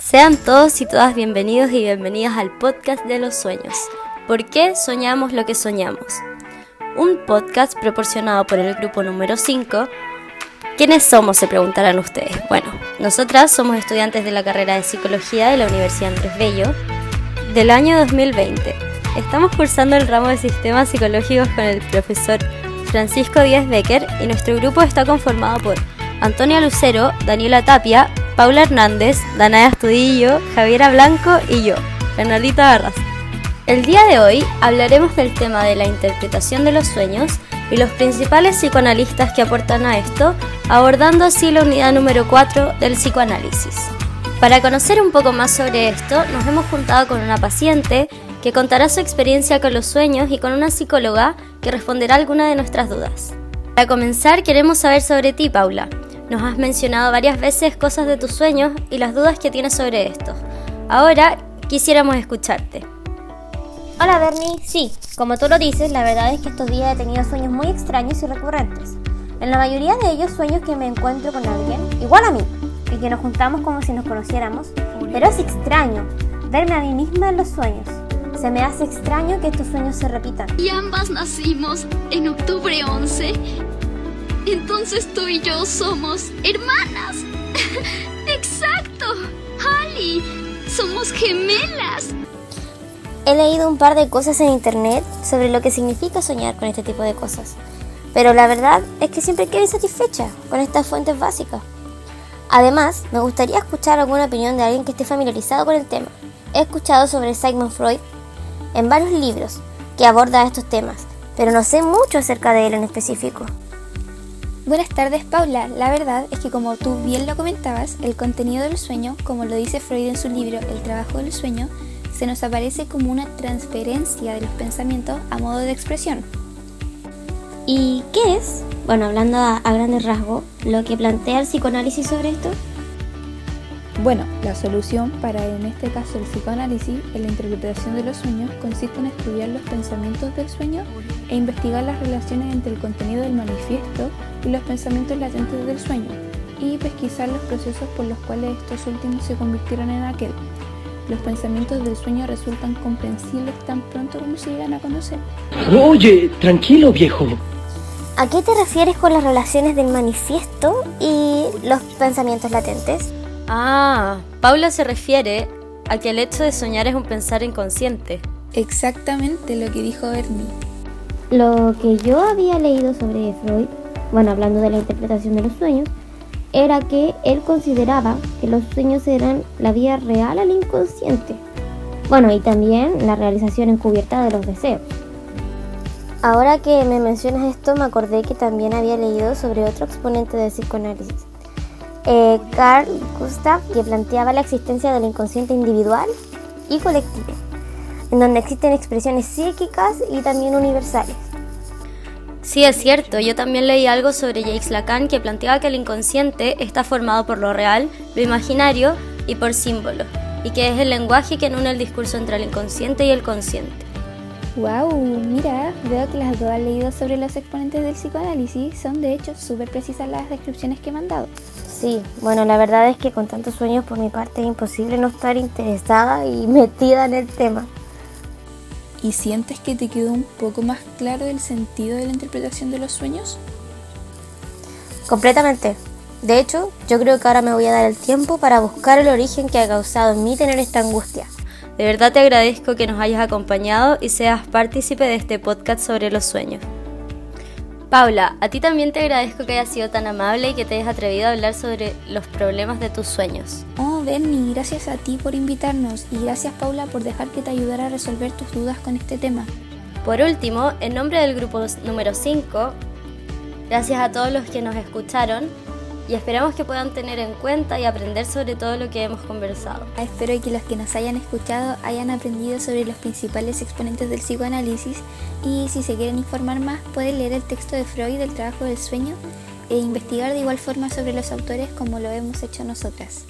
Sean todos y todas bienvenidos y bienvenidas al podcast de los sueños. ¿Por qué soñamos lo que soñamos? Un podcast proporcionado por el grupo número 5. ¿Quiénes somos? Se preguntarán ustedes. Bueno, nosotras somos estudiantes de la carrera de Psicología de la Universidad Andrés Bello del año 2020. Estamos cursando el ramo de Sistemas Psicológicos con el profesor Francisco Díaz Becker y nuestro grupo está conformado por Antonia Lucero, Daniela Tapia, Paula Hernández, Danaya Astudillo, Javiera Blanco y yo, Bernardita Barras. El día de hoy hablaremos del tema de la interpretación de los sueños y los principales psicoanalistas que aportan a esto, abordando así la unidad número 4 del psicoanálisis. Para conocer un poco más sobre esto, nos hemos juntado con una paciente que contará su experiencia con los sueños y con una psicóloga que responderá alguna de nuestras dudas. Para comenzar, queremos saber sobre ti, Paula. Nos has mencionado varias veces cosas de tus sueños y las dudas que tienes sobre esto. Ahora quisiéramos escucharte. Hola Bernie, sí, como tú lo dices, la verdad es que estos días he tenido sueños muy extraños y recurrentes. En la mayoría de ellos sueños que me encuentro con alguien, igual a mí, y que nos juntamos como si nos conociéramos, pero es extraño verme a mí misma en los sueños. Se me hace extraño que estos sueños se repitan. Y ambas nacimos en octubre 11. Entonces tú y yo somos hermanas. Exacto. Ali, somos gemelas. He leído un par de cosas en internet sobre lo que significa soñar con este tipo de cosas. Pero la verdad es que siempre quedé satisfecha con estas fuentes básicas. Además, me gustaría escuchar alguna opinión de alguien que esté familiarizado con el tema. He escuchado sobre Sigmund Freud en varios libros que aborda estos temas, pero no sé mucho acerca de él en específico. Buenas tardes Paula, la verdad es que como tú bien lo comentabas, el contenido del sueño, como lo dice Freud en su libro El trabajo del sueño, se nos aparece como una transferencia de los pensamientos a modo de expresión. ¿Y qué es? Bueno, hablando a, a grandes rasgos, lo que plantea el psicoanálisis sobre esto. Bueno, la solución para en este caso el psicoanálisis en la interpretación de los sueños consiste en estudiar los pensamientos del sueño e investigar las relaciones entre el contenido del manifiesto y los pensamientos latentes del sueño y pesquisar los procesos por los cuales estos últimos se convirtieron en aquel. Los pensamientos del sueño resultan comprensibles tan pronto como se llegan a conocer. Oye, tranquilo viejo. ¿A qué te refieres con las relaciones del manifiesto y los pensamientos latentes? Ah, Paula se refiere a que el hecho de soñar es un pensar inconsciente. Exactamente lo que dijo Bernie. Lo que yo había leído sobre Freud, bueno, hablando de la interpretación de los sueños, era que él consideraba que los sueños eran la vía real al inconsciente. Bueno, y también la realización encubierta de los deseos. Ahora que me mencionas esto, me acordé que también había leído sobre otro exponente del psicoanálisis, eh, Carl Gustav, que planteaba la existencia del inconsciente individual y colectivo, en donde existen expresiones psíquicas y también universales. Sí, es cierto, yo también leí algo sobre Jacques Lacan que planteaba que el inconsciente está formado por lo real, lo imaginario y por símbolos, y que es el lenguaje que une el discurso entre el inconsciente y el consciente. Wow, mira, veo que las dos han leído sobre los exponentes del psicoanálisis, son de hecho súper precisas las descripciones que me han dado. Sí, bueno, la verdad es que con tantos sueños por mi parte es imposible no estar interesada y metida en el tema. ¿Y sientes que te quedó un poco más claro el sentido de la interpretación de los sueños? Completamente. De hecho, yo creo que ahora me voy a dar el tiempo para buscar el origen que ha causado en mí tener esta angustia. De verdad te agradezco que nos hayas acompañado y seas partícipe de este podcast sobre los sueños. Paula, a ti también te agradezco que hayas sido tan amable y que te hayas atrevido a hablar sobre los problemas de tus sueños. Oh, Bernie, gracias a ti por invitarnos y gracias Paula por dejar que te ayudara a resolver tus dudas con este tema. Por último, en nombre del grupo número 5, gracias a todos los que nos escucharon y esperamos que puedan tener en cuenta y aprender sobre todo lo que hemos conversado. Espero que los que nos hayan escuchado hayan aprendido sobre los principales exponentes del psicoanálisis y si se quieren informar más pueden leer el texto de Freud del trabajo del sueño e investigar de igual forma sobre los autores como lo hemos hecho nosotras.